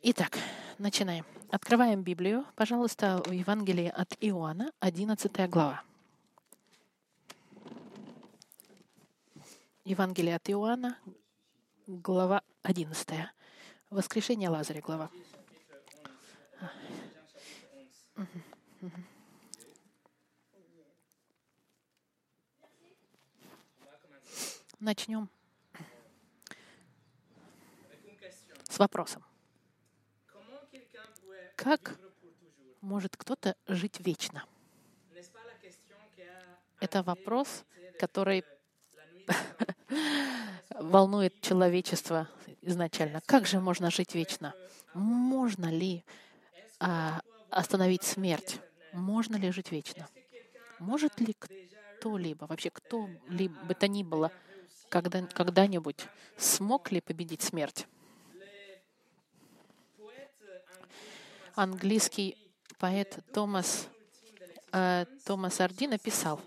Итак, начинаем. Открываем Библию, пожалуйста, в Евангелии от Иоанна, 11 глава. Евангелие от Иоанна, глава 11. Воскрешение Лазаря, глава. Начнем с вопросом. Как может кто-то жить вечно? Это вопрос, который волнует человечество изначально. Как же можно жить вечно? Можно ли а, остановить смерть? Можно ли жить вечно? Может ли кто-либо, вообще кто-либо бы то ни было, когда, когда-нибудь смог ли победить смерть? Английский поэт Томас, э, Томас Арди написал,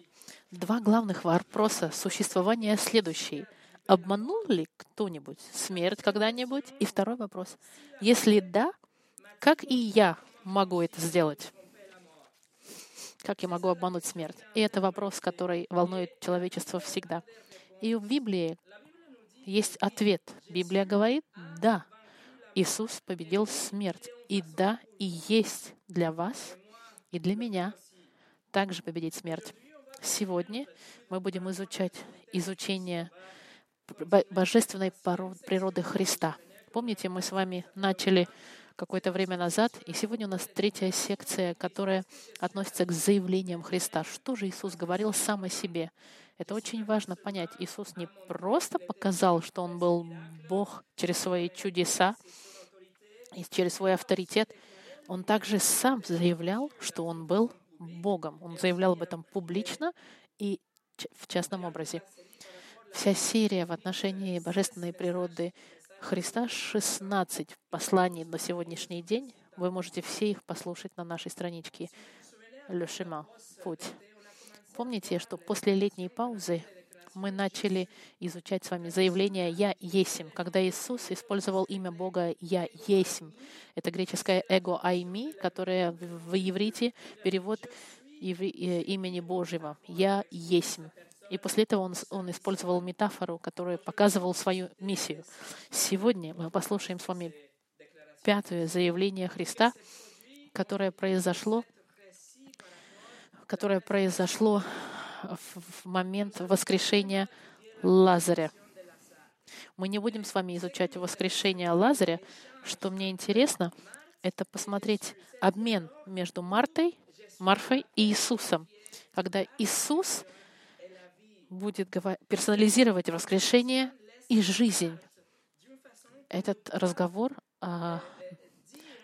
два главных вопроса существования следующие. Обманул ли кто-нибудь смерть когда-нибудь? И второй вопрос. Если да, как и я могу это сделать? Как я могу обмануть смерть? И это вопрос, который волнует человечество всегда. И в Библии есть ответ. Библия говорит, да, Иисус победил смерть. И да, и есть для вас и для меня также победить смерть. Сегодня мы будем изучать изучение божественной природы Христа. Помните, мы с вами начали какое-то время назад, и сегодня у нас третья секция, которая относится к заявлениям Христа. Что же Иисус говорил сам о себе? Это очень важно понять. Иисус не просто показал, что Он был Бог через свои чудеса и через свой авторитет. Он также сам заявлял, что Он был Богом. Он заявлял об этом публично и в частном образе. Вся серия в отношении божественной природы Христа, 16 посланий на сегодняшний день, вы можете все их послушать на нашей страничке Chemin, Путь. Помните, что после летней паузы мы начали изучать с вами заявление «Я есим», когда Иисус использовал имя Бога «Я есим». Это греческое «эго айми», которое в иврите перевод э, имени Божьего «Я есим». И после этого он, он использовал метафору, которая показывала свою миссию. Сегодня мы послушаем с вами пятое заявление Христа, которое произошло, которое произошло в момент воскрешения Лазаря. Мы не будем с вами изучать воскрешение Лазаря. Что мне интересно, это посмотреть обмен между Мартой, Марфой и Иисусом. Когда Иисус будет персонализировать воскрешение и жизнь. Этот разговор а,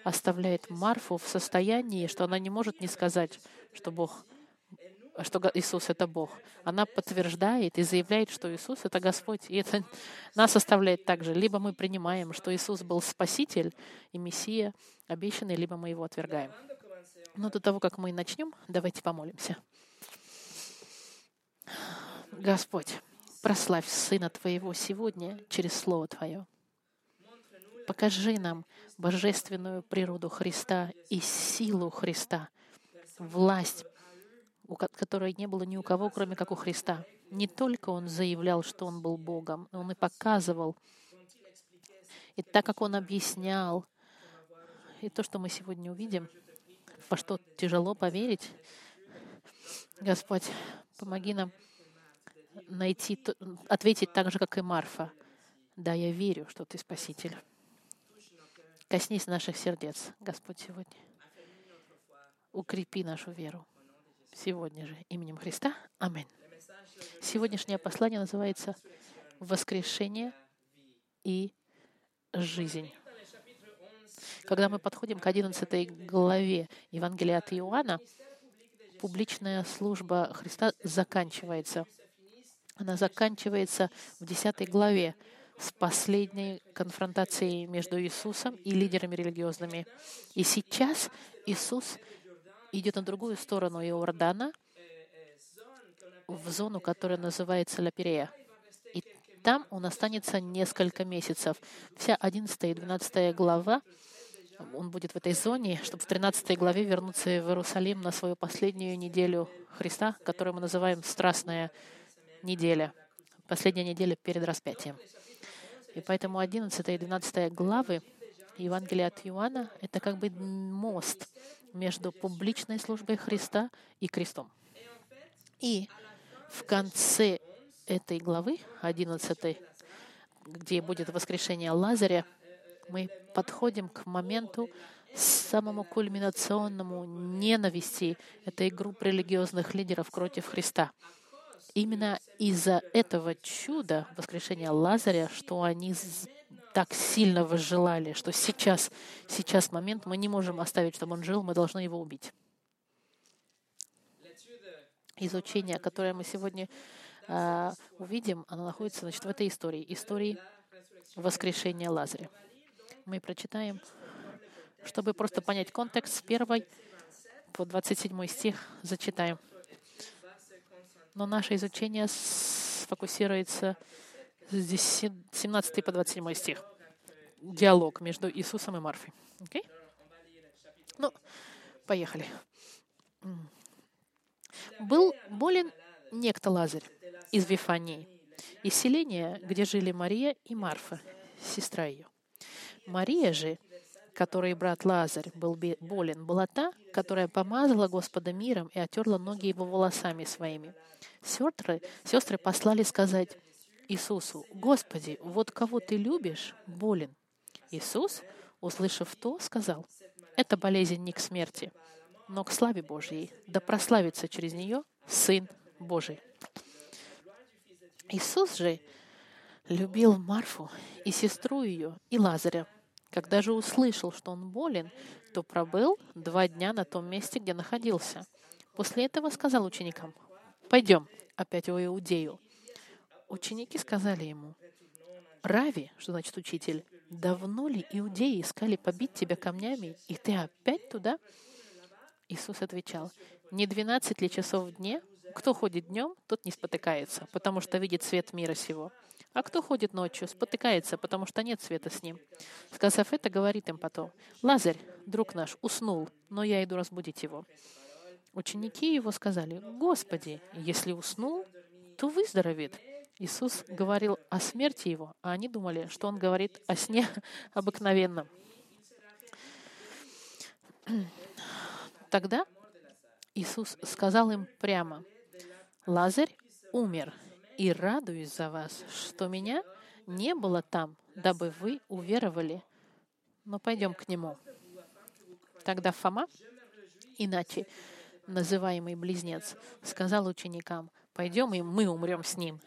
оставляет Марфу в состоянии, что она не может не сказать, что Бог, что Иисус — это Бог. Она подтверждает и заявляет, что Иисус — это Господь. И это нас оставляет также. Либо мы принимаем, что Иисус был Спаситель и Мессия обещанный, либо мы его отвергаем. Но до того, как мы начнем, давайте помолимся. Господь, прославь Сына Твоего сегодня через Слово Твое. Покажи нам божественную природу Христа и силу Христа, власть, которой не было ни у кого, кроме как у Христа. Не только Он заявлял, что Он был Богом, но Он и показывал. И так как Он объяснял, и то, что мы сегодня увидим, во что тяжело поверить, Господь, помоги нам найти, ответить так же, как и Марфа. Да, я верю, что Ты Спаситель. Коснись наших сердец, Господь, сегодня. Укрепи нашу веру. Сегодня же именем Христа. Аминь. Сегодняшнее послание называется «Воскрешение и жизнь». Когда мы подходим к 11 главе Евангелия от Иоанна, публичная служба Христа заканчивается — она заканчивается в 10 главе с последней конфронтацией между Иисусом и лидерами религиозными. И сейчас Иисус идет на другую сторону Иордана, в зону, которая называется Лаперея. И там он останется несколько месяцев. Вся 11 и 12 глава он будет в этой зоне, чтобы в 13 главе вернуться в Иерусалим на свою последнюю неделю Христа, которую мы называем «Страстная неделя», последняя неделя перед распятием. И поэтому 11 и 12 главы Евангелия от Иоанна — это как бы мост между публичной службой Христа и крестом. И в конце этой главы, 11, где будет воскрешение Лазаря, мы подходим к моменту самому кульминационному ненависти этой группы религиозных лидеров против Христа. Именно из-за этого чуда воскрешения Лазаря, что они так сильно возжелали, что сейчас, сейчас момент, мы не можем оставить, чтобы он жил, мы должны его убить. Изучение, которое мы сегодня э, увидим, оно находится значит, в этой истории, истории воскрешения Лазаря мы прочитаем, чтобы просто понять контекст с 1 по 27 стих зачитаем. Но наше изучение сфокусируется с 17 по 27 стих. Диалог между Иисусом и Марфой. Okay? Ну, поехали. Был болен некто Лазарь из Вифании, из селения, где жили Мария и Марфа, сестра ее. Мария же, которой брат Лазарь был болен, была та, которая помазала Господа миром и отерла ноги его волосами своими. Сестры, сестры послали сказать Иисусу, «Господи, вот кого ты любишь, болен». Иисус, услышав то, сказал, «Это болезнь не к смерти, но к славе Божьей, да прославится через нее Сын Божий». Иисус же любил Марфу и сестру ее, и Лазаря. Когда же услышал, что он болен, то пробыл два дня на том месте, где находился. После этого сказал ученикам, «Пойдем опять в Иудею». Ученики сказали ему, «Рави, что значит учитель, давно ли иудеи искали побить тебя камнями, и ты опять туда?» Иисус отвечал, «Не двенадцать ли часов в дне? Кто ходит днем, тот не спотыкается, потому что видит свет мира сего. А кто ходит ночью, спотыкается, потому что нет света с ним. Сказав это, говорит им потом, «Лазарь, друг наш, уснул, но я иду разбудить его». Ученики его сказали, «Господи, если уснул, то выздоровеет». Иисус говорил о смерти его, а они думали, что он говорит о сне обыкновенном. Тогда Иисус сказал им прямо, «Лазарь умер, и радуюсь за вас, что меня не было там, дабы вы уверовали. Но пойдем к нему. Тогда Фома, иначе называемый близнец, сказал ученикам, пойдем, и мы умрем с ним.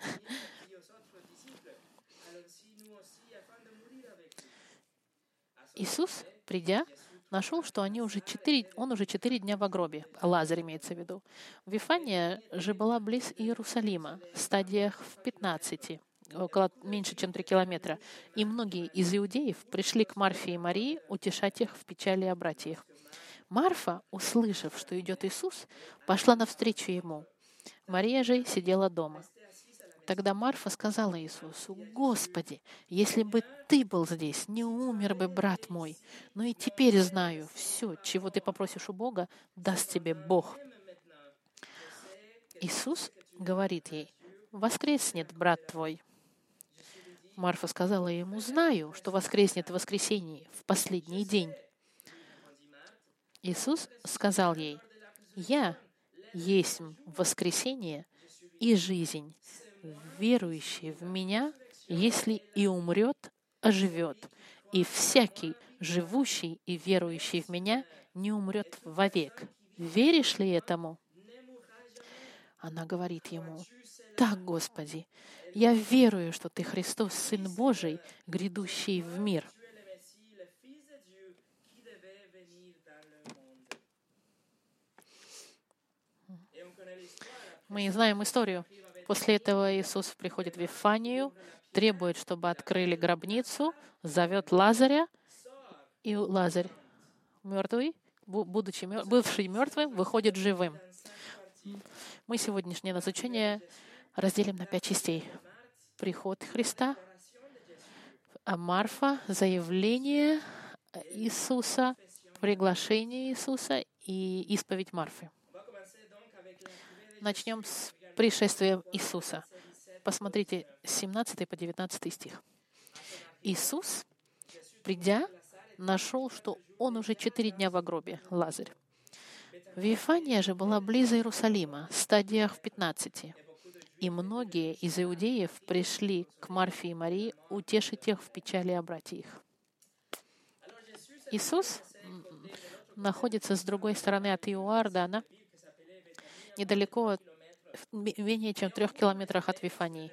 Иисус, придя, нашел, что они уже четыре, он уже четыре дня в гробе, Лазарь имеется в виду. Вифания же была близ Иерусалима, в стадиях в 15, около меньше, чем три километра. И многие из иудеев пришли к Марфе и Марии утешать их в печали о братьях. Марфа, услышав, что идет Иисус, пошла навстречу ему. Мария же сидела дома. Тогда Марфа сказала Иисусу, «Господи, если бы Ты был здесь, не умер бы брат мой. Но и теперь знаю, все, чего Ты попросишь у Бога, даст тебе Бог». Иисус говорит ей, «Воскреснет брат твой». Марфа сказала ему, «Знаю, что воскреснет в воскресенье, в последний день». Иисус сказал ей, «Я есть воскресение и жизнь верующий в Меня, если и умрет, оживет, и всякий, живущий и верующий в Меня, не умрет вовек. Веришь ли этому? Она говорит ему, «Так, Господи, я верую, что Ты Христос, Сын Божий, грядущий в мир». Мы знаем историю После этого Иисус приходит в Вифанию, требует, чтобы открыли гробницу, зовет Лазаря, и Лазарь мертвый, будучи мер... бывший мертвым, выходит живым. Мы сегодняшнее изучение разделим на пять частей. Приход Христа, а Марфа, заявление Иисуса, приглашение Иисуса и исповедь Марфы. Начнем с пришествия Иисуса. Посмотрите 17 по 19 стих. Иисус, придя, нашел, что он уже четыре дня в гробе, Лазарь. Вифания же была близ Иерусалима, стадиях в пятнадцати. И многие из иудеев пришли к Марфе и Марии утешить их в печали о братьях. Иисус находится с другой стороны от Иоардана, недалеко, менее чем трех километрах от Вифании.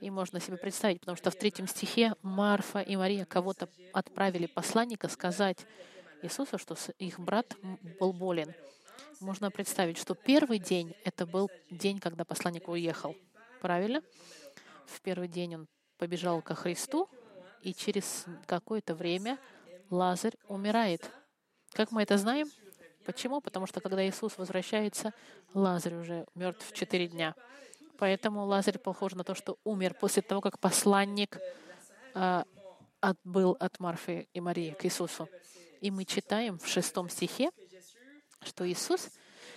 И можно себе представить, потому что в третьем стихе Марфа и Мария кого-то отправили посланника сказать Иисусу, что их брат был болен. Можно представить, что первый день — это был день, когда посланник уехал. Правильно? В первый день он побежал ко Христу, и через какое-то время Лазарь умирает. Как мы это знаем? Почему? Потому что когда Иисус возвращается, Лазарь уже мертв четыре дня. Поэтому Лазарь похож на то, что умер после того, как посланник а, отбыл от Марфы и Марии к Иисусу. И мы читаем в шестом стихе, что Иисус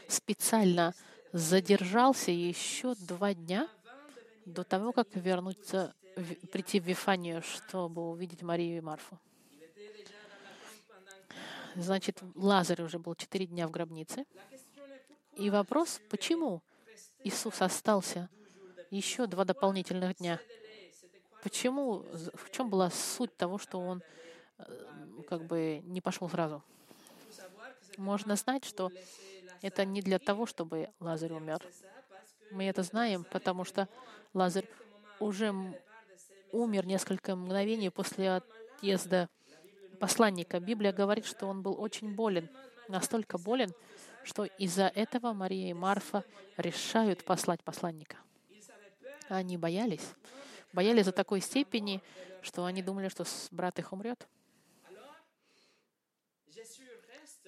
специально задержался еще два дня до того, как вернуться, прийти в Вифанию, чтобы увидеть Марию и Марфу. Значит, Лазарь уже был четыре дня в гробнице. И вопрос, почему Иисус остался еще два дополнительных дня? Почему, в чем была суть того, что он э, как бы не пошел сразу? Можно знать, что это не для того, чтобы Лазарь умер. Мы это знаем, потому что Лазарь уже умер несколько мгновений после отъезда посланника. Библия говорит, что он был очень болен, настолько болен, что из-за этого Мария и Марфа решают послать посланника. Они боялись. Боялись до такой степени, что они думали, что брат их умрет.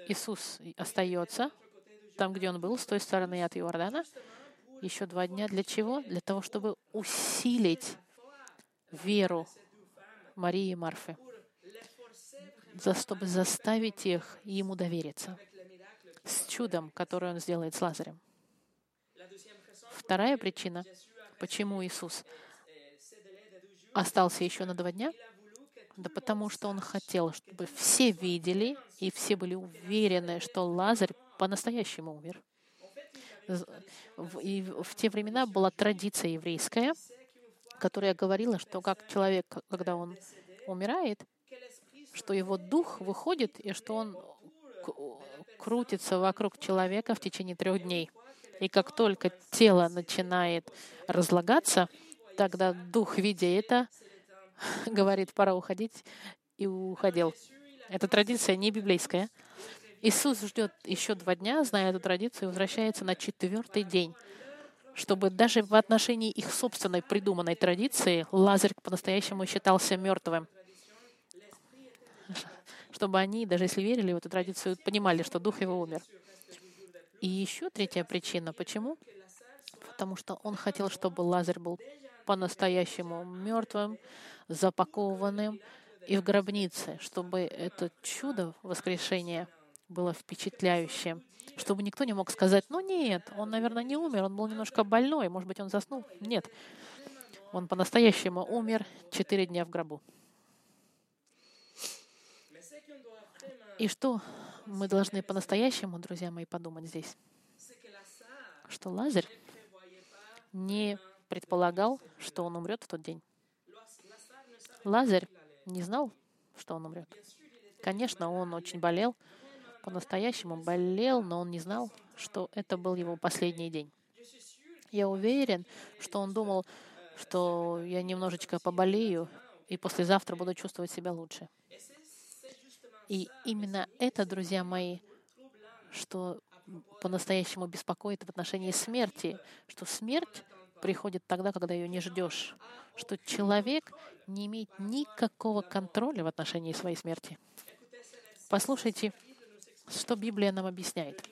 Иисус остается там, где он был, с той стороны от Иордана, еще два дня. Для чего? Для того, чтобы усилить веру Марии и Марфы чтобы заставить их ему довериться с чудом, которое он сделает с Лазарем. Вторая причина, почему Иисус остался еще на два дня, да потому что он хотел, чтобы все видели и все были уверены, что Лазарь по-настоящему умер. И в те времена была традиция еврейская, которая говорила, что как человек, когда он умирает, что его дух выходит и что он крутится вокруг человека в течение трех дней. И как только тело начинает разлагаться, тогда дух, видя это, говорит, пора уходить, и уходил. Эта традиция не библейская. Иисус ждет еще два дня, зная эту традицию, и возвращается на четвертый день, чтобы даже в отношении их собственной придуманной традиции Лазарь по-настоящему считался мертвым чтобы они, даже если верили в эту традицию, понимали, что дух его умер. И еще третья причина. Почему? Потому что он хотел, чтобы Лазарь был по-настоящему мертвым, запакованным и в гробнице, чтобы это чудо воскрешения было впечатляющим, чтобы никто не мог сказать, ну нет, он, наверное, не умер, он был немножко больной, может быть, он заснул. Нет, он по-настоящему умер четыре дня в гробу. И что мы должны по-настоящему, друзья мои, подумать здесь? Что Лазарь не предполагал, что он умрет в тот день. Лазарь не знал, что он умрет. Конечно, он очень болел, по-настоящему болел, но он не знал, что это был его последний день. Я уверен, что он думал, что я немножечко поболею, и послезавтра буду чувствовать себя лучше. И именно это, друзья мои, что по-настоящему беспокоит в отношении смерти, что смерть приходит тогда, когда ее не ждешь, что человек не имеет никакого контроля в отношении своей смерти. Послушайте, что Библия нам объясняет.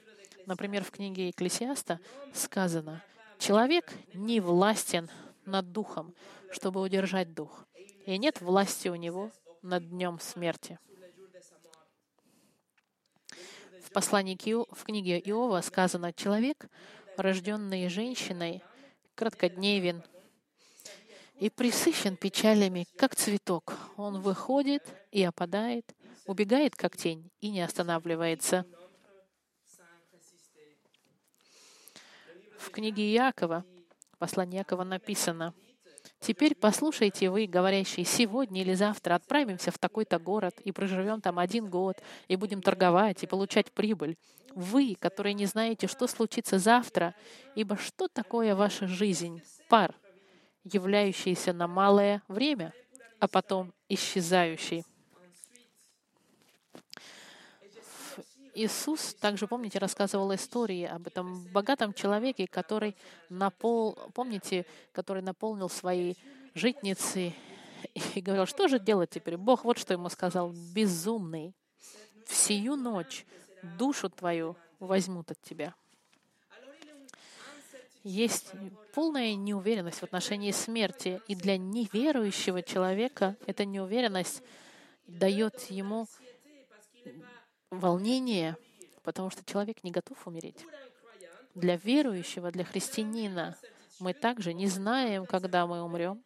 Например, в книге Екклесиаста сказано, «Человек не властен над духом, чтобы удержать дух, и нет власти у него над днем смерти». Послании к Ио, в книге Иова сказано, человек, рожденный женщиной, краткодневен и присыщен печалями, как цветок. Он выходит и опадает, убегает, как тень, и не останавливается. В книге Иакова, послание Якова написано, Теперь послушайте вы, говорящие, сегодня или завтра отправимся в такой-то город и проживем там один год, и будем торговать и получать прибыль. Вы, которые не знаете, что случится завтра, ибо что такое ваша жизнь? Пар, являющийся на малое время, а потом исчезающий. Иисус также, помните, рассказывал истории об этом богатом человеке, который напол... помните, который наполнил свои житницы и говорил, что же делать теперь? Бог вот что ему сказал, безумный, в сию ночь душу твою возьмут от тебя. Есть полная неуверенность в отношении смерти, и для неверующего человека эта неуверенность дает ему волнение, потому что человек не готов умереть. Для верующего, для христианина мы также не знаем, когда мы умрем,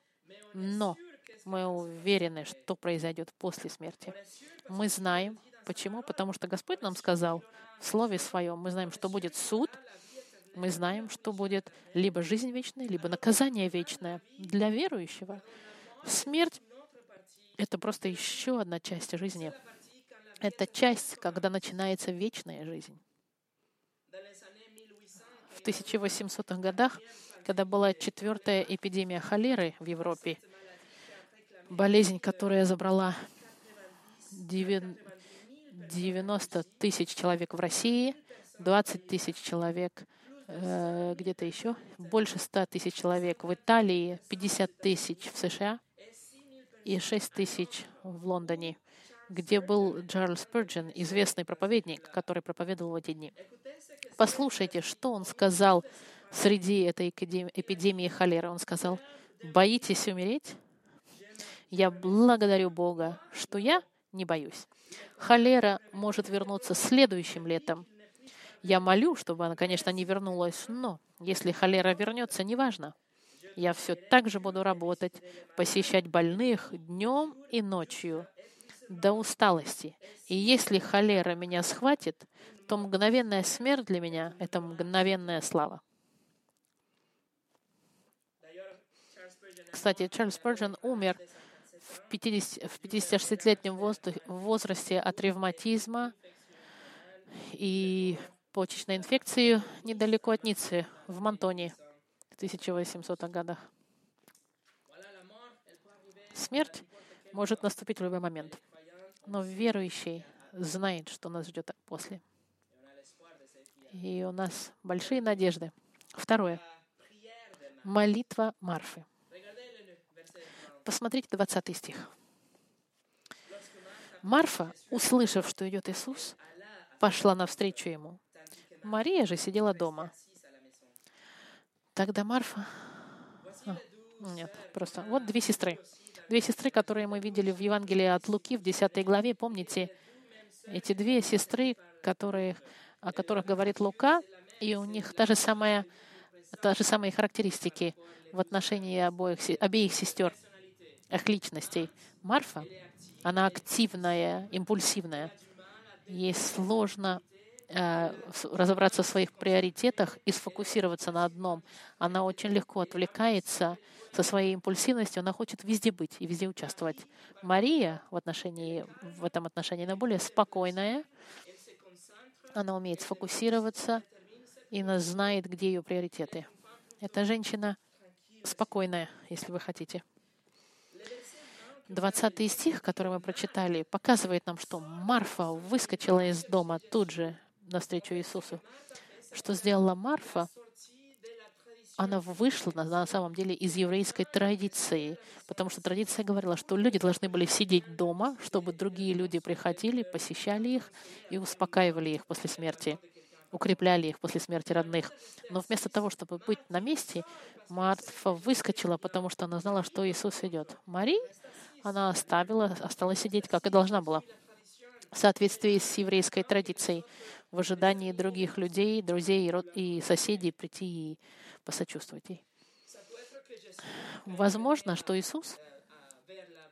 но мы уверены, что произойдет после смерти. Мы знаем. Почему? Потому что Господь нам сказал в Слове Своем, мы знаем, что будет суд, мы знаем, что будет либо жизнь вечная, либо наказание вечное. Для верующего смерть — это просто еще одна часть жизни — это часть, когда начинается вечная жизнь. В 1800-х годах, когда была четвертая эпидемия холеры в Европе, болезнь, которая забрала 90 тысяч человек в России, 20 тысяч человек э, где-то еще, больше 100 тысяч человек в Италии, 50 тысяч в США и 6 тысяч в Лондоне где был Чарльз Спurgeon, известный проповедник, который проповедовал в эти дни. Послушайте, что он сказал среди этой эпидемии холеры. Он сказал, «Боитесь умереть? Я благодарю Бога, что я не боюсь. Холера может вернуться следующим летом. Я молю, чтобы она, конечно, не вернулась, но если холера вернется, неважно. Я все так же буду работать, посещать больных днем и ночью, до усталости. И если холера меня схватит, то мгновенная смерть для меня — это мгновенная слава. Кстати, Чарльз Спurgeon умер в, 50, в 56-летнем возрасте от ревматизма и почечной инфекции недалеко от Ниццы, в Монтоне, в 1800-х годах. Смерть может наступить в любой момент. Но верующий знает, что нас ждет после. И у нас большие надежды. Второе. Молитва Марфы. Посмотрите 20 стих. Марфа, услышав, что идет Иисус, пошла навстречу ему. Мария же сидела дома. Тогда Марфа... А, нет, просто... Вот две сестры. Две сестры, которые мы видели в Евангелии от Луки в 10 главе, помните, эти две сестры, которые, о которых говорит Лука, и у них та же самая, та же самые характеристики в отношении обоих, обеих сестер, их личностей. Марфа, она активная, импульсивная. Ей сложно разобраться в своих приоритетах и сфокусироваться на одном. Она очень легко отвлекается, со своей импульсивностью, она хочет везде быть и везде участвовать. Мария в, отношении, в этом отношении, она более спокойная, она умеет сфокусироваться, и она знает, где ее приоритеты. Эта женщина спокойная, если вы хотите. 20 стих, который мы прочитали, показывает нам, что Марфа выскочила из дома тут же навстречу Иисусу. Что сделала Марфа? она вышла на, самом деле из еврейской традиции, потому что традиция говорила, что люди должны были сидеть дома, чтобы другие люди приходили, посещали их и успокаивали их после смерти, укрепляли их после смерти родных. Но вместо того, чтобы быть на месте, Марфа выскочила, потому что она знала, что Иисус идет. Мари, она оставила, осталась сидеть, как и должна была. В соответствии с еврейской традицией, в ожидании других людей, друзей и соседей прийти и посочувствовать ей. Возможно, что Иисус,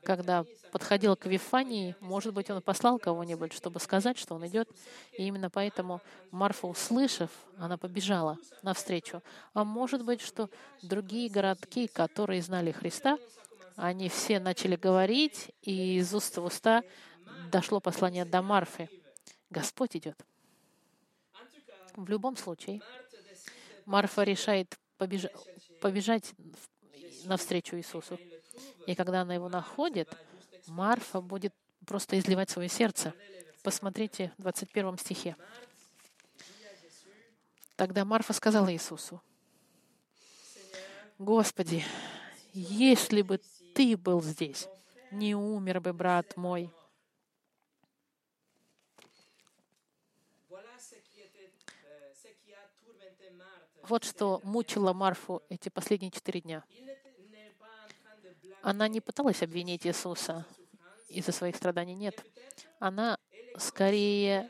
когда подходил к Вифании, может быть, он послал кого-нибудь, чтобы сказать, что он идет. И именно поэтому Марфа, услышав, она побежала навстречу. А может быть, что другие городки, которые знали Христа, они все начали говорить, и из уст в уста дошло послание до Марфы. Господь идет. В любом случае, Марфа решает побежа- побежать навстречу Иисусу. И когда она его находит, Марфа будет просто изливать свое сердце. Посмотрите в 21 стихе. Тогда Марфа сказала Иисусу, «Господи, если бы Ты был здесь, не умер бы брат мой». Вот что мучило Марфу эти последние четыре дня. Она не пыталась обвинить Иисуса из-за своих страданий. Нет. Она скорее,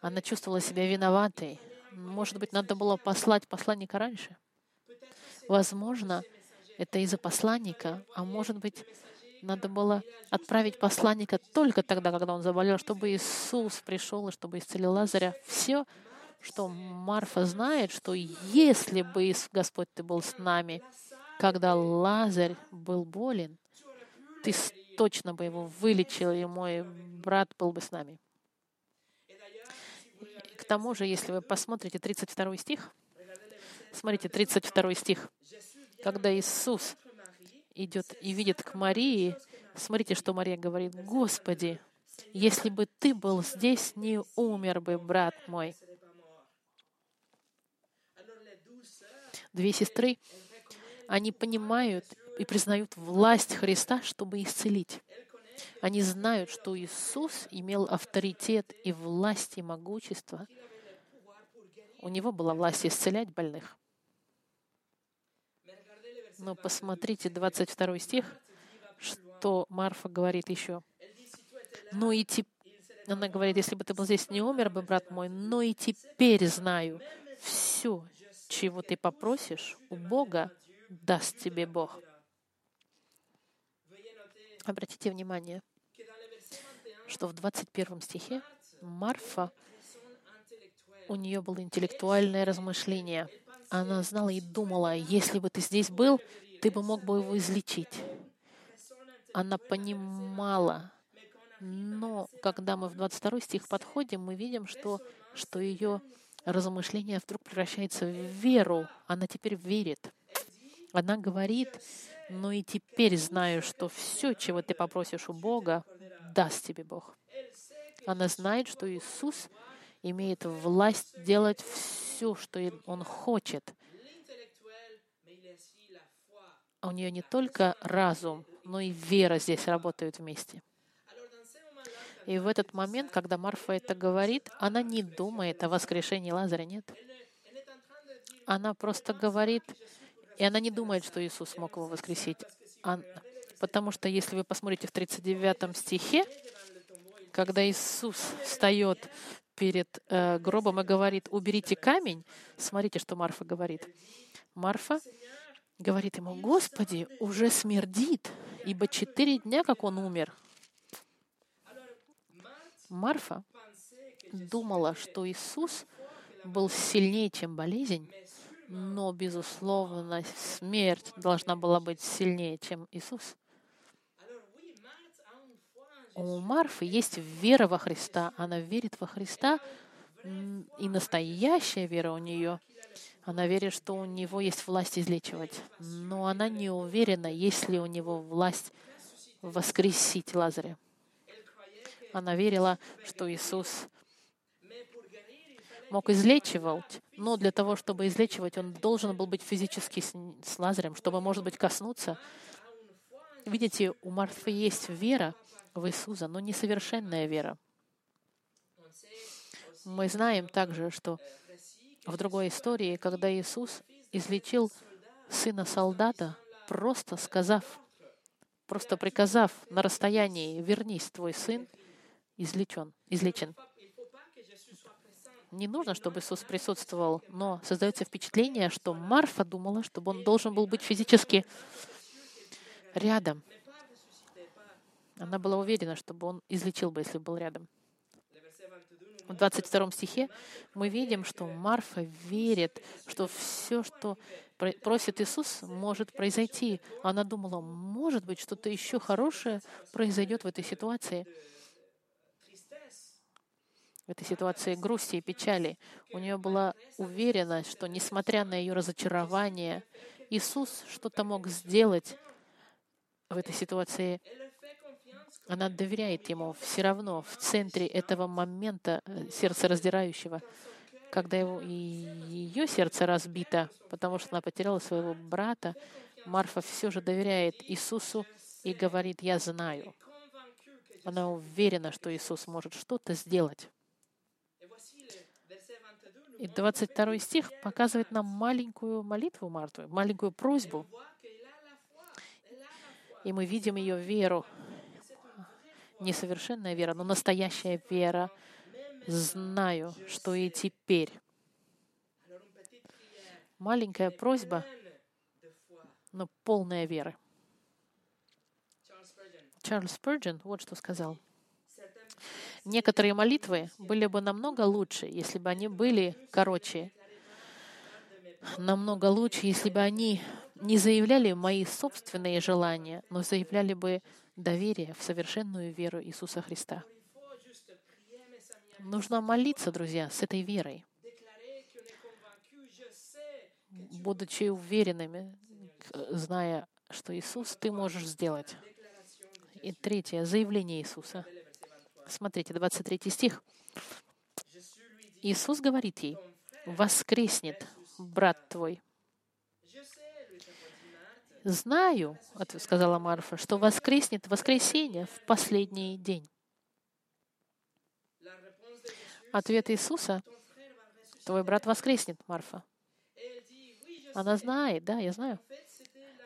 она чувствовала себя виноватой. Может быть, надо было послать посланника раньше. Возможно, это из-за посланника, а может быть, надо было отправить посланника только тогда, когда он заболел, чтобы Иисус пришел и чтобы исцелил Лазаря. Все, что Марфа знает, что если бы Господь ты был с нами, когда Лазарь был болен, ты точно бы его вылечил, и мой брат был бы с нами. К тому же, если вы посмотрите 32 стих, смотрите, 32 стих, когда Иисус идет и видит к Марии, смотрите, что Мария говорит, «Господи, если бы Ты был здесь, не умер бы брат мой». Две сестры, они понимают и признают власть Христа, чтобы исцелить. Они знают, что Иисус имел авторитет и власть и могущество. У него была власть исцелять больных. Но посмотрите 22 стих, что Марфа говорит еще. Ну и теп- она говорит, если бы ты был здесь, не умер бы, брат мой, но и теперь знаю, все, чего ты попросишь, у Бога даст тебе Бог. Обратите внимание, что в 21 стихе Марфа, у нее было интеллектуальное размышление. Она знала и думала, если бы ты здесь был, ты бы мог бы его излечить. Она понимала, но когда мы в 22 стих подходим, мы видим, что, что ее размышление вдруг превращается в веру. Она теперь верит. Она говорит, но и теперь знаю, что все, чего ты попросишь у Бога, даст тебе Бог. Она знает, что Иисус имеет власть делать все, что Он хочет. А у нее не только разум, но и вера здесь работают вместе. И в этот момент, когда Марфа это говорит, она не думает о воскрешении Лазаря, нет. Она просто говорит, и она не думает, что Иисус мог его воскресить. Потому что если вы посмотрите в 39 стихе, когда Иисус встает перед э, гробом и говорит, уберите камень, смотрите, что Марфа говорит. Марфа говорит ему, Господи, уже смердит, ибо четыре дня, как он умер. Марфа думала, что Иисус был сильнее, чем болезнь, но, безусловно, смерть должна была быть сильнее, чем Иисус. У Марфы есть вера во Христа. Она верит во Христа, и настоящая вера у нее. Она верит, что у него есть власть излечивать. Но она не уверена, есть ли у него власть воскресить Лазаря. Она верила, что Иисус мог излечивать, но для того, чтобы излечивать, он должен был быть физически с Лазарем, чтобы, может быть, коснуться. Видите, у Марфы есть вера в Иисуса, но несовершенная вера. Мы знаем также, что в другой истории, когда Иисус излечил сына солдата, просто сказав, просто приказав на расстоянии «вернись, твой сын», излечен, излечен. Не нужно, чтобы Иисус присутствовал, но создается впечатление, что Марфа думала, чтобы он должен был быть физически рядом. Она была уверена, чтобы он излечил бы, если был рядом. Le verset 22 nous В 22 стихе мы видим, что Марфа верит, что все, что про- просит Иисус, может произойти. Она думала, может быть, что-то еще хорошее произойдет в этой ситуации, в этой ситуации грусти и печали. У нее была уверенность, что, несмотря на ее разочарование, Иисус что-то мог сделать в этой ситуации. Она доверяет Ему все равно в центре этого момента э, сердца раздирающего, когда его, и ее сердце разбито, потому что она потеряла своего брата, Марфа все же доверяет Иисусу и говорит, я знаю. Она уверена, что Иисус может что-то сделать. Et voici le verset 22 nous И 22 стих показывает нам маленькую молитву Марту, маленькую просьбу. И мы видим ее веру. Несовершенная вера, но настоящая вера. Знаю, что и теперь. Маленькая просьба, но полная веры. Чарльз Спurgeon вот что сказал. Некоторые молитвы были бы намного лучше, если бы они были короче. Намного лучше, если бы они не заявляли мои собственные желания, но заявляли бы доверие в совершенную веру Иисуса Христа. Нужно молиться, друзья, с этой верой, будучи уверенными, зная, что Иисус, ты можешь сделать. И третье, заявление Иисуса. le verset 23. Смотрите, 23 стих. Иисус говорит ей, воскреснет брат твой. Знаю, сказала Марфа, что воскреснет воскресенье в последний день. Ответ Иисуса, твой брат воскреснет, Марфа. Она знает, да, я знаю.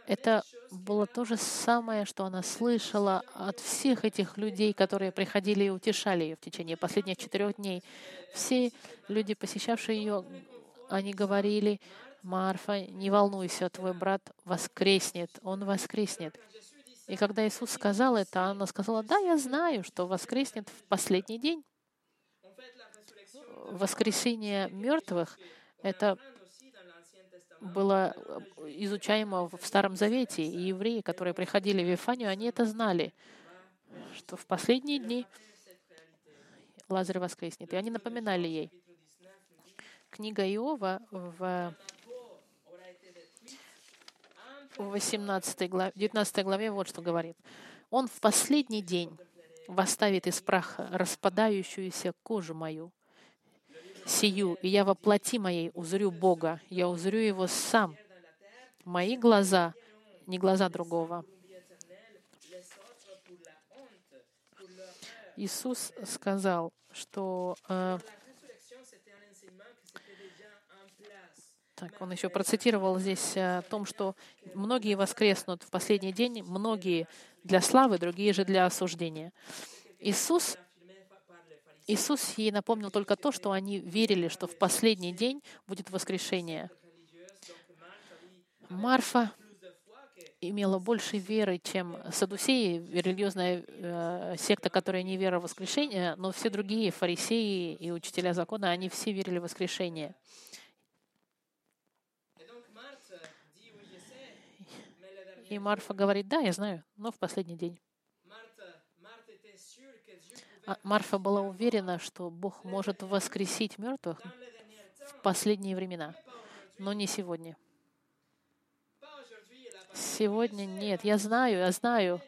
Это было то же самое, что она слышала от всех этих людей, которые приходили и утешали ее в течение последних четырех дней. Все люди, посещавшие ее, они говорили, Марфа, не волнуйся, твой брат воскреснет, он воскреснет. И когда Иисус сказал это, она сказала, да, я знаю, что воскреснет в последний день. Воскресение мертвых — это было изучаемо в Старом Завете, и евреи, которые приходили в Вифанию, они это знали, что в последние дни Лазарь воскреснет. И они напоминали ей. Книга Иова в. В 18 главе, 19 главе вот что говорит. Он в последний день восставит из праха распадающуюся кожу мою, сию, и я во плоти моей узрю Бога, я узрю Его сам. Мои глаза, не глаза другого. Иисус сказал, что... так, он еще процитировал здесь э, о том, что многие воскреснут в последний день, многие для славы, другие же для осуждения. Иисус Иисус ей напомнил только то, что они верили, что в последний день будет воскрешение. Марфа имела больше веры, чем садусеи, религиозная э, секта, которая не верила в воскрешение, но все другие, фарисеи и учителя закона, они все верили в воскрешение. И Марфа говорит, да, я знаю, но в последний день. А Марфа была уверена, что Бог может воскресить мертвых в последние времена, но не сегодня. Сегодня нет. Я знаю, я знаю.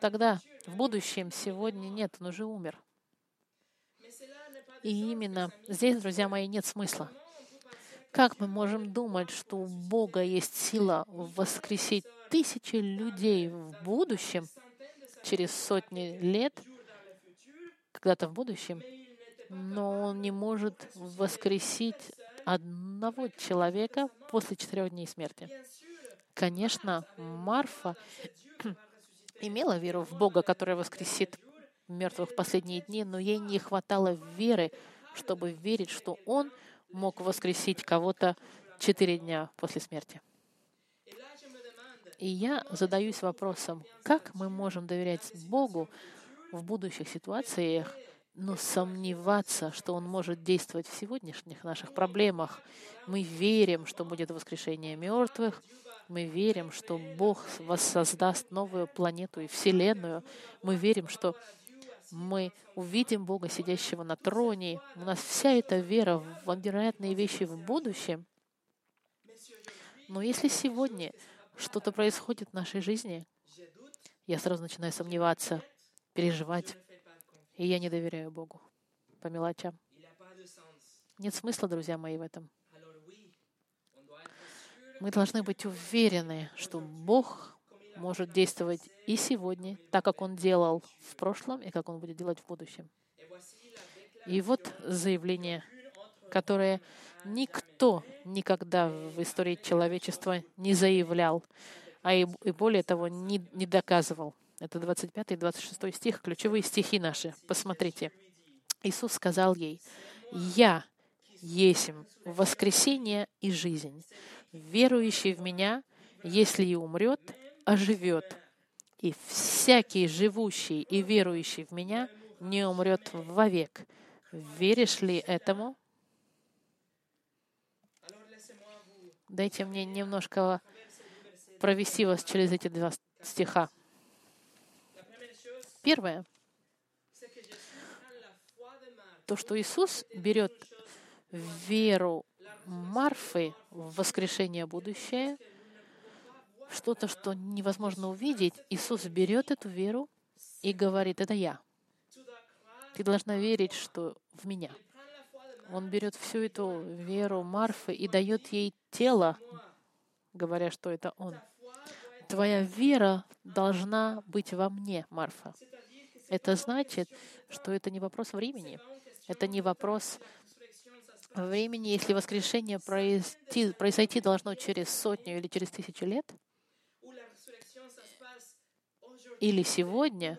Тогда, в будущем, сегодня нет, он уже умер. И именно здесь, друзья мои, нет смысла. Как мы можем думать, что у Бога есть сила воскресить тысячи людей в будущем, через сотни лет, когда-то в будущем, но Он не может воскресить одного человека после четырех дней смерти? Конечно, Марфа имела веру в Бога, который воскресит мертвых в последние дни, но ей не хватало веры, чтобы верить, что Он мог воскресить кого-то четыре дня после смерти. И я задаюсь вопросом, как мы можем доверять Богу в будущих ситуациях, но сомневаться, что Он может действовать в сегодняшних наших проблемах. Мы верим, что будет воскрешение мертвых, мы верим, что Бог воссоздаст новую планету и Вселенную. Мы верим, что мы увидим Бога, сидящего на троне. У нас вся эта вера в невероятные вещи в будущем. Но если сегодня что-то происходит в нашей жизни, я сразу начинаю сомневаться, переживать, и я не доверяю Богу по мелочам. Нет смысла, друзья мои, в этом. Мы должны быть уверены, что Бог может действовать и сегодня, так как Он делал в прошлом и как Он будет делать в будущем. И вот заявление, которое никто никогда в истории человечества не заявлял, а и, и более того, не, не доказывал. Это 25 и 26 стих, ключевые стихи наши. Посмотрите. Иисус сказал ей, «Я есмь воскресение и жизнь. Верующий в Меня, если и умрет, оживет. И всякий живущий и верующий в Меня не умрет вовек». Веришь ли этому? Дайте мне немножко провести вас через эти два стиха. Первое, то, что Иисус берет веру Марфы в воскрешение будущее, что-то, что невозможно увидеть, Иисус берет эту веру и говорит, это я. Ты должна верить, что в меня. Он берет всю эту веру Марфы и дает ей тело, говоря, что это Он. Твоя вера должна быть во мне, Марфа. Это значит, что это не вопрос времени. Это не вопрос времени, если воскрешение произойти, произойти должно через сотню или через тысячу лет, или сегодня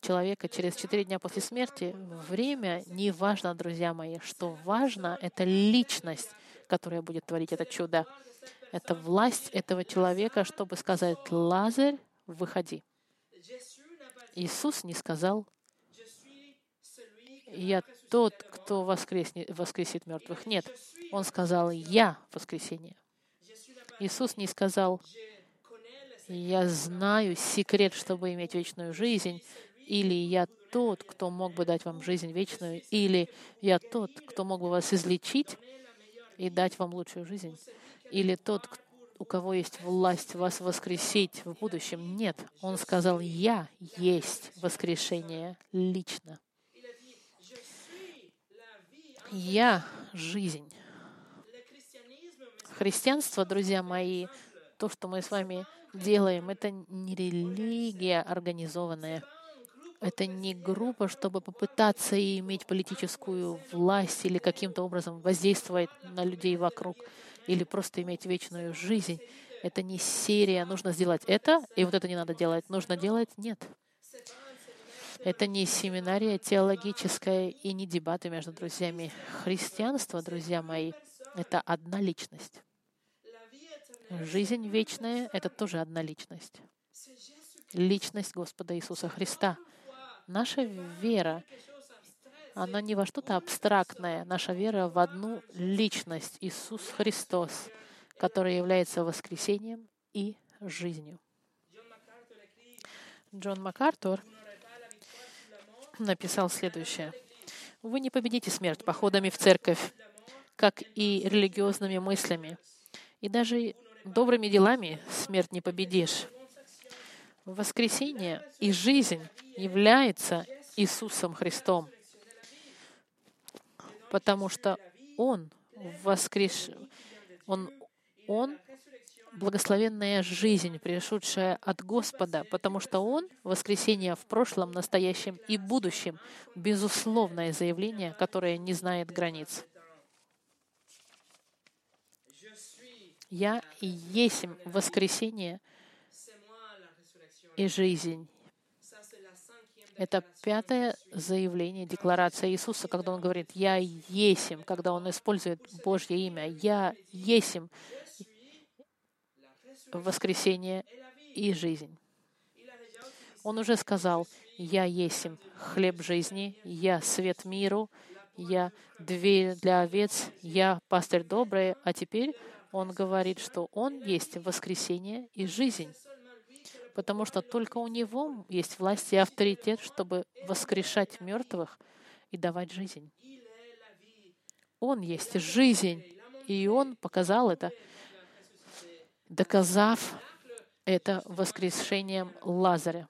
человека через четыре дня после смерти, время не важно, друзья мои. Что важно, это личность, которая будет творить это чудо. Это власть этого человека, чтобы сказать, Лазарь, выходи. Иисус не сказал, я тот, кто воскреснет, воскресит мертвых. Нет, он сказал, я воскресение. Иисус не сказал, я знаю секрет, чтобы иметь вечную жизнь, или я тот, кто мог бы дать вам жизнь вечную, или я тот, кто мог бы вас излечить и дать вам лучшую жизнь, или тот, у кого есть власть вас воскресить в будущем. Нет, он сказал, я есть воскрешение лично. Я жизнь. Христианство, друзья мои, то, что мы с вами делаем, это не религия организованная. Это не группа, чтобы попытаться иметь политическую власть или каким-то образом воздействовать на людей вокруг, или просто иметь вечную жизнь. Это не серия, нужно сделать это, и вот это не надо делать. Нужно делать нет. Это не семинария теологическая и не дебаты между друзьями. Христианство, друзья мои, это одна личность. Жизнь вечная — это тоже одна личность. Личность Господа Иисуса Христа. Наша вера, она не во что-то абстрактное. Наша вера в одну личность, Иисус Христос, который является воскресением и жизнью. Джон МакАртур написал следующее. Вы не победите смерть походами в церковь, как и религиозными мыслями. И даже добрыми делами смерть не победишь. Воскресение и жизнь является Иисусом Христом, потому что Он воскрес, Он, Он благословенная жизнь, пришедшая от Господа, потому что Он — воскресение в прошлом, настоящем и будущем, безусловное заявление, которое не знает границ. «Я и есть воскресение и жизнь». Это пятое заявление, декларация Иисуса, когда Он говорит «Я есим», когда Он использует Божье имя «Я есим» воскресение и жизнь. Он уже сказал «Я есим хлеб жизни, я свет миру, я дверь для овец, я пастырь добрый», а теперь он говорит, что Он есть воскресение и жизнь потому что только у Него есть власть и авторитет, чтобы воскрешать мертвых и давать жизнь. Он есть жизнь, и Он показал это, доказав это воскрешением Лазаря,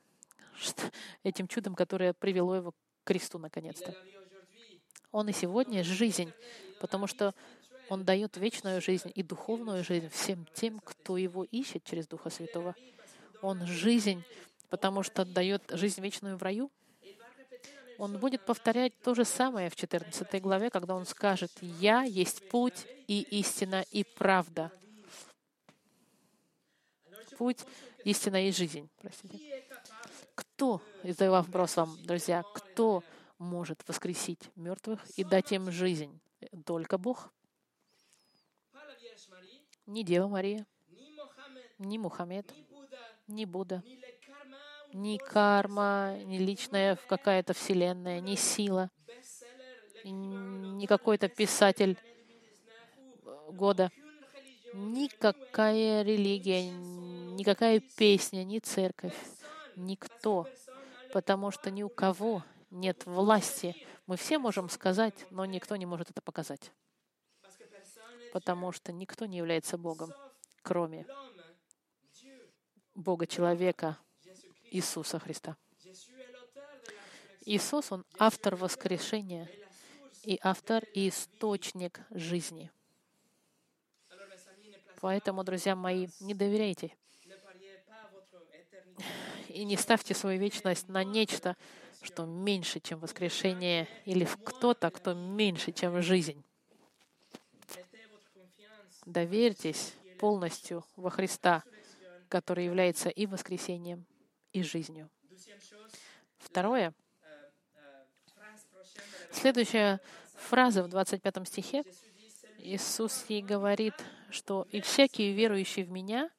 этим чудом, которое привело его к кресту наконец-то. Он и сегодня жизнь, потому что Он дает вечную жизнь и духовную жизнь всем тем, кто Его ищет через Духа Святого. Он жизнь, потому что дает жизнь вечную в раю. Он будет повторять то же самое в 14 главе, когда он скажет, «Я есть путь и истина и правда». Путь, истина и жизнь. Простите. Кто, и задаю вопрос вам, друзья, кто может воскресить мертвых и дать им жизнь? Только Бог. Не Дева Мария, не Мухаммед, ни Будда, ни карма, ни личная какая-то вселенная, ни сила, ни какой-то писатель года, никакая религия, никакая песня, ни церковь, никто, потому что ни у кого нет власти. Мы все можем сказать, но никто не может это показать, потому что никто не является Богом, кроме Бога человека Иисуса Христа. Иисус, Он автор воскрешения и автор и источник жизни. Поэтому, друзья мои, не доверяйте и не ставьте свою вечность на нечто, что меньше, чем воскрешение, или в кто-то, кто меньше, чем жизнь. Доверьтесь полностью во Христа, который является и воскресением, и жизнью. Второе. Следующая фраза в 25 стихе. Иисус ей говорит, что «И всякий верующий в Меня,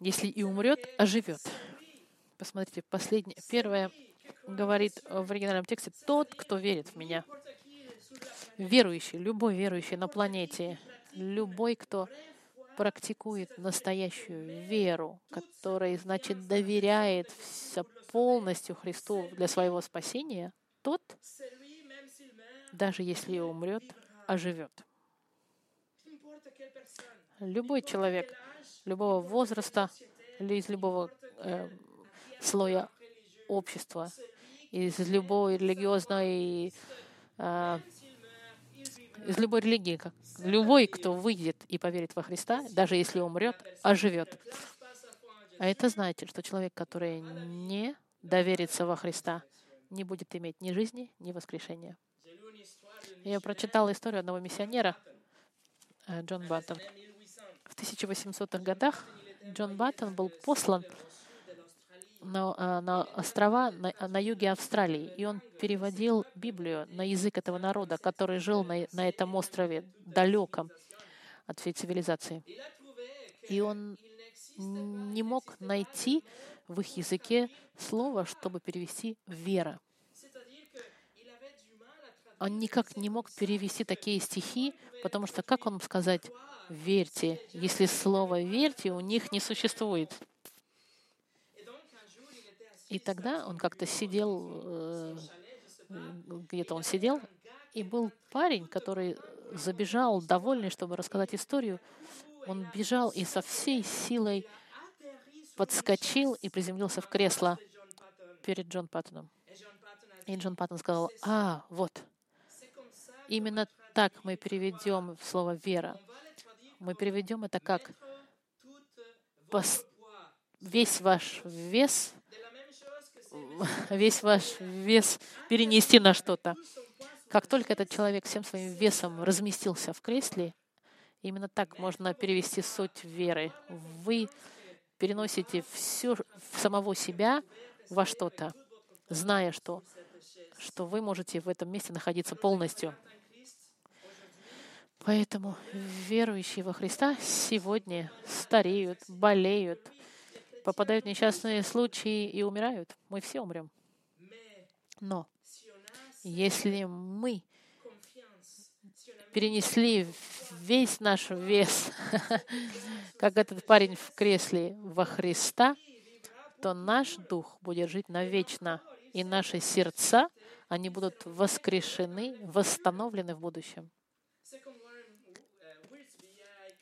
если и умрет, оживет». Посмотрите, последнее, первое говорит в оригинальном тексте «Тот, кто верит в Меня». Верующий, любой верующий на планете, любой, кто практикует настоящую веру, которая, значит, доверяет все полностью Христу для своего спасения, тот, даже если умрет, оживет. Любой человек, любого возраста, или из любого э, слоя общества, из любой религиозной э, из любой религии, любой, кто выйдет и поверит во Христа, даже если умрет, оживет. А это значит, что человек, который не доверится во Христа, не будет иметь ни жизни, ни воскрешения. Я прочитал историю одного миссионера, э, Джон Баттон. В 1800-х годах Джон Баттон был послан на, а, на острова на, на юге Австралии, и он переводил Библию на язык этого народа, который жил на, на этом острове, далеком от всей цивилизации. И он не мог найти в их языке слово, чтобы перевести «вера». Он никак не мог перевести такие стихи, потому что как он сказать «верьте», если слово «верьте» у них не существует? И тогда он как-то сидел, э, где-то он сидел, и был парень, который забежал, довольный, чтобы рассказать историю. Он бежал и со всей силой подскочил и приземлился в кресло перед Джон Паттоном. И Джон Паттон сказал, а, вот, именно так мы переведем слово «вера». Мы переведем это как весь ваш вес весь ваш вес перенести на что-то. Как только этот человек всем своим весом разместился в кресле, именно так можно перевести суть веры. Вы переносите все самого себя во что-то, зная, что, что вы можете в этом месте находиться полностью. Поэтому верующие во Христа сегодня стареют, болеют, попадают в несчастные случаи и умирают. Мы все умрем. Но если мы перенесли весь наш вес, как этот парень в кресле во Христа, то наш дух будет жить навечно, и наши сердца, они будут воскрешены, восстановлены в будущем.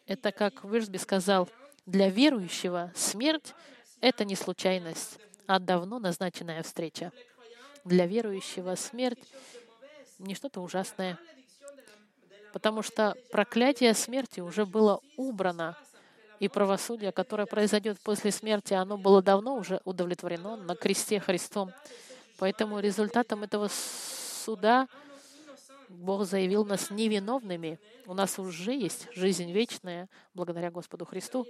Это как Вирсби сказал, для верующего смерть — это не случайность, а давно назначенная встреча. Для верующего смерть — не что-то ужасное, потому что проклятие смерти уже было убрано, и правосудие, которое произойдет после смерти, оно было давно уже удовлетворено на кресте Христом. Поэтому результатом этого суда Бог заявил нас невиновными. У нас уже есть жизнь вечная благодаря Господу Христу.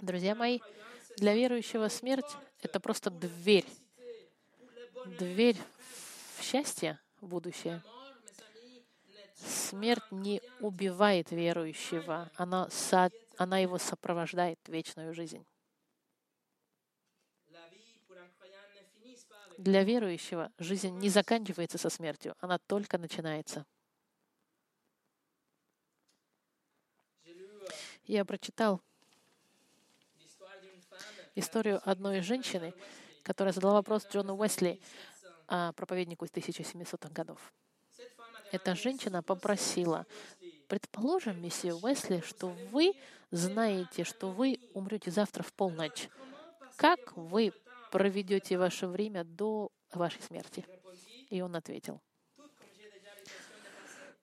Друзья мои, для верующего смерть — это просто дверь. Дверь в счастье в будущее. Смерть не убивает верующего, она, со, она его сопровождает вечную жизнь. Для верующего жизнь не заканчивается со смертью, она только начинается. Я прочитал историю одной женщины, которая задала вопрос Джону Уэсли, проповеднику из 1700-х годов. Эта женщина попросила, предположим, месье Уэсли, что вы знаете, что вы умрете завтра в полночь. Как вы проведете ваше время до вашей смерти? И он ответил.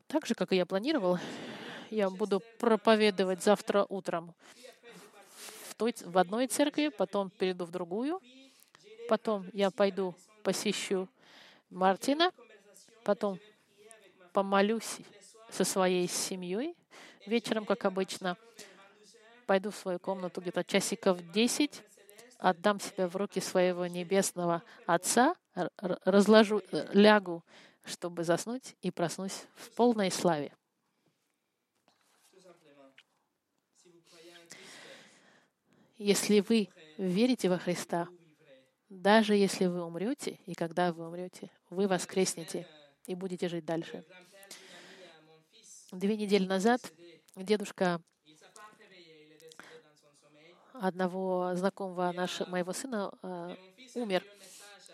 Так же, как и я планировал, я буду проповедовать завтра утром в, той, в одной церкви, потом перейду в другую, потом я пойду посещу Мартина, потом помолюсь со своей семьей вечером, как обычно, пойду в свою комнату где-то часиков 10, отдам себя в руки своего небесного Отца, разложу, э, лягу, чтобы заснуть и проснусь в полной славе. Если вы верите во Христа, даже если вы умрете, и когда вы умрете, вы воскреснете и будете жить дальше. Две недели назад дедушка одного знакомого нашего, моего сына э, умер.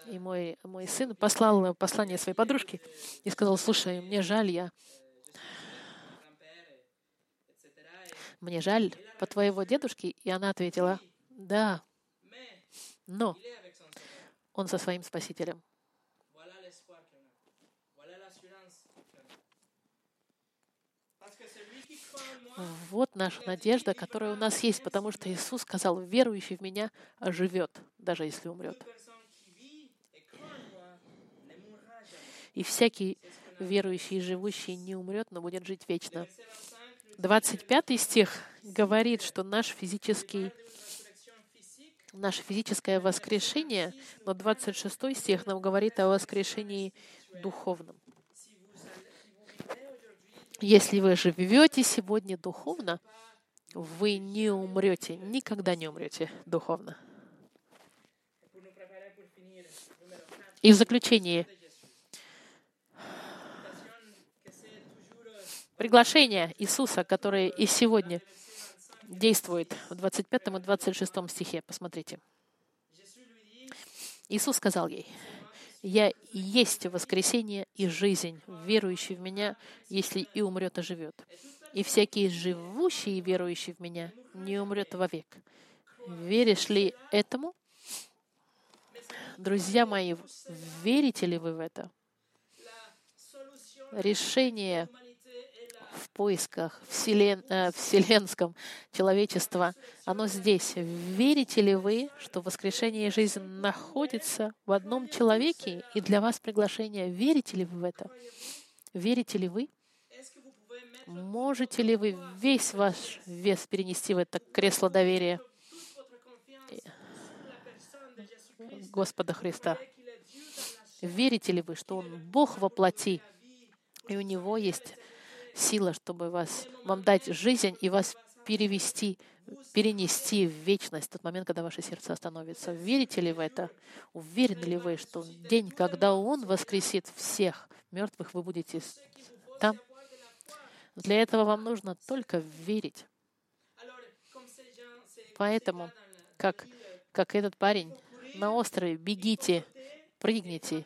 И мой, мой сын послал послание своей подружке и сказал, слушай, мне жаль, я... Мне жаль по твоего дедушки. И она ответила, да, но он со своим Спасителем. Вот наша надежда, которая у нас есть, потому что Иисус сказал, верующий в Меня живет, даже если умрет. И всякий верующий и живущий не умрет, но будет жить вечно. 25 стих говорит, что наш физический наше физическое воскрешение, но 26 стих нам говорит о воскрешении духовном. Если вы живете сегодня духовно, вы не умрете, никогда не умрете духовно. И в заключение, приглашение Иисуса, которое и сегодня действует в 25 и 26 стихе. Посмотрите. Иисус сказал ей, я есть воскресение и жизнь. Верующий в Меня, если и умрет, оживет. И всякий живущий и верующий в Меня не умрет вовек. Веришь ли этому? Друзья мои, верите ли вы в это? Решение в поисках вселен, э, вселенском человечества, оно здесь. Верите ли вы, что воскрешение и жизнь находится в одном человеке, и для вас приглашение? Верите ли вы в это? Верите ли вы? Можете ли вы весь ваш вес перенести в это кресло доверия? Господа Христа? Верите ли вы, что Он Бог во плоти, и у Него есть сила, чтобы вас, вам дать жизнь и вас перевести, перенести в вечность тот момент, когда ваше сердце остановится. Верите ли в это? Уверены ли вы, что день, когда Он воскресит всех мертвых, вы будете там? Для этого вам нужно только верить. Поэтому, как, как этот парень на острове, бегите, прыгните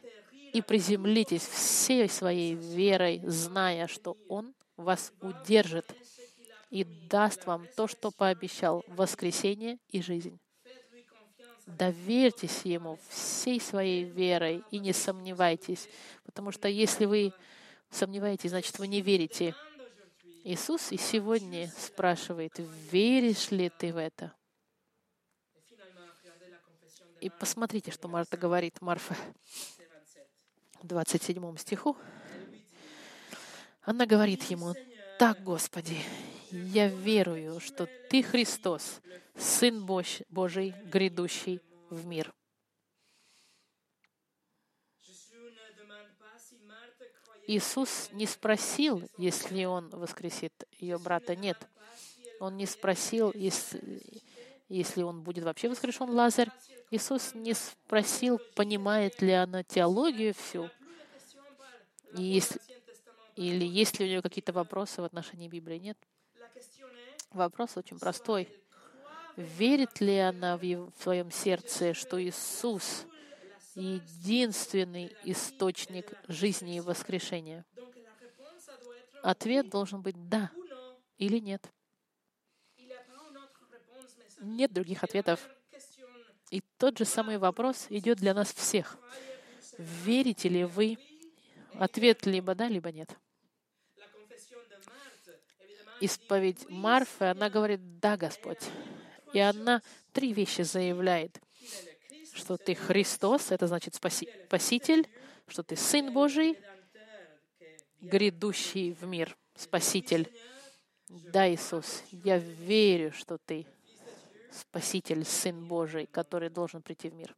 и приземлитесь всей своей верой, зная, что Он вас удержит и даст вам то, что пообещал — воскресение и жизнь. Доверьтесь Ему всей своей верой и не сомневайтесь, потому что если вы сомневаетесь, значит, вы не верите. Иисус и сегодня спрашивает, веришь ли ты в это? И посмотрите, что Марта говорит, Марфа, в 27 стиху. Она говорит ему, «Так, Господи, я верую, что Ты Христос, Сын Божий, грядущий в мир». Иисус не спросил, если Он воскресит ее брата. Нет. Он не спросил, если, если он будет вообще воскрешен Лазарь. Иисус не спросил, понимает ли она теологию всю, и если, или есть ли у нее какие-то вопросы в отношении Библии. Нет. Вопрос очень простой. Верит ли она в, своем сердце, что Иисус единственный источник жизни и воскрешения? Ответ должен быть «да» или «нет». Нет других ответов. И тот же самый вопрос идет для нас всех. Верите ли вы? Ответ либо да, либо нет. Исповедь Марфы, она говорит, да, Господь. И она три вещи заявляет. Что ты Христос, это значит спаси, Спаситель, что ты Сын Божий, грядущий в мир, Спаситель. Да, Иисус, я верю, что ты Спаситель, Сын Божий, который должен прийти в мир.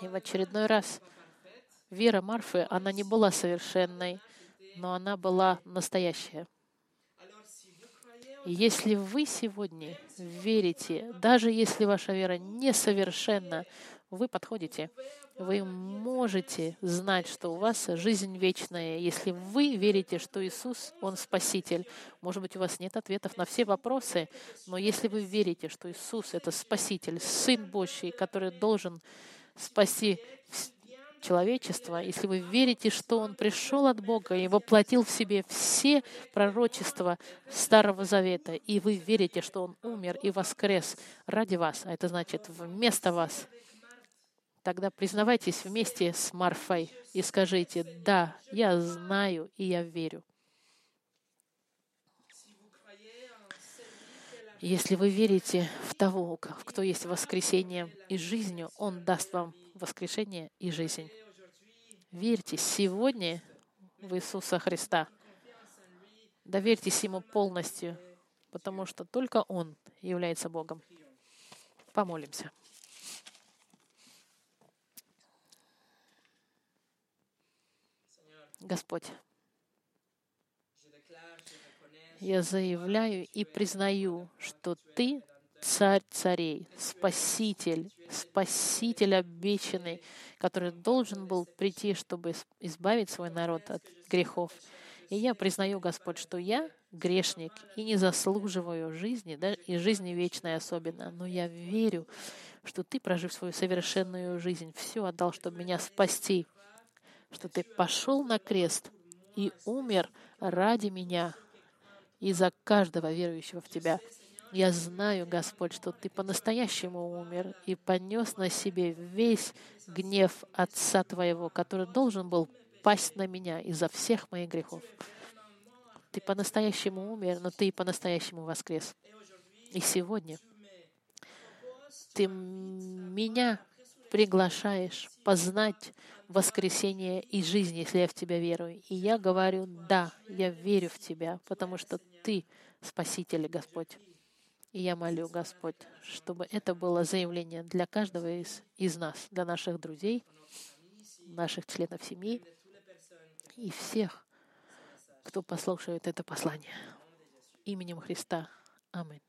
И в очередной раз вера Марфы, она не была совершенной, но она была настоящая. Если вы сегодня верите, даже если ваша вера несовершенна, вы подходите. Вы можете знать, что у вас жизнь вечная, если вы верите, что Иисус, Он Спаситель. Может быть, у вас нет ответов на все вопросы, но если вы верите, что Иисус — это Спаситель, Сын Божий, который должен спасти человечество, если вы верите, что Он пришел от Бога и воплотил в себе все пророчества Старого Завета, и вы верите, что Он умер и воскрес ради вас, а это значит вместо вас, тогда признавайтесь вместе с Марфой и скажите, да, я знаю и я верю. Если вы верите в того, кто есть воскресение и жизнью, Он даст вам воскрешение и жизнь. Верьте сегодня в Иисуса Христа. Доверьтесь Ему полностью, потому что только Он является Богом. Помолимся. Господь, я заявляю и признаю, что Ты царь царей, спаситель, спаситель обещанный, который должен был прийти, чтобы избавить свой народ от грехов. И я признаю, Господь, что я грешник и не заслуживаю жизни, да, и жизни вечной особенно, но я верю, что Ты, прожив свою совершенную жизнь, все отдал, чтобы меня спасти, что Ты пошел на крест и умер ради меня и за каждого верующего в Тебя. Я знаю, Господь, что Ты по-настоящему умер и понес на себе весь гнев Отца Твоего, который должен был пасть на меня из-за всех моих грехов. Ты по-настоящему умер, но Ты и по-настоящему воскрес. И сегодня Ты меня приглашаешь познать воскресение и жизнь, если я в Тебя верую. И я говорю, да, я верю в Тебя, потому что Ты Спаситель, Господь. И я молю, Господь, чтобы это было заявление для каждого из, из нас, для наших друзей, наших членов семьи и всех, кто послушает это послание. Именем Христа. Аминь.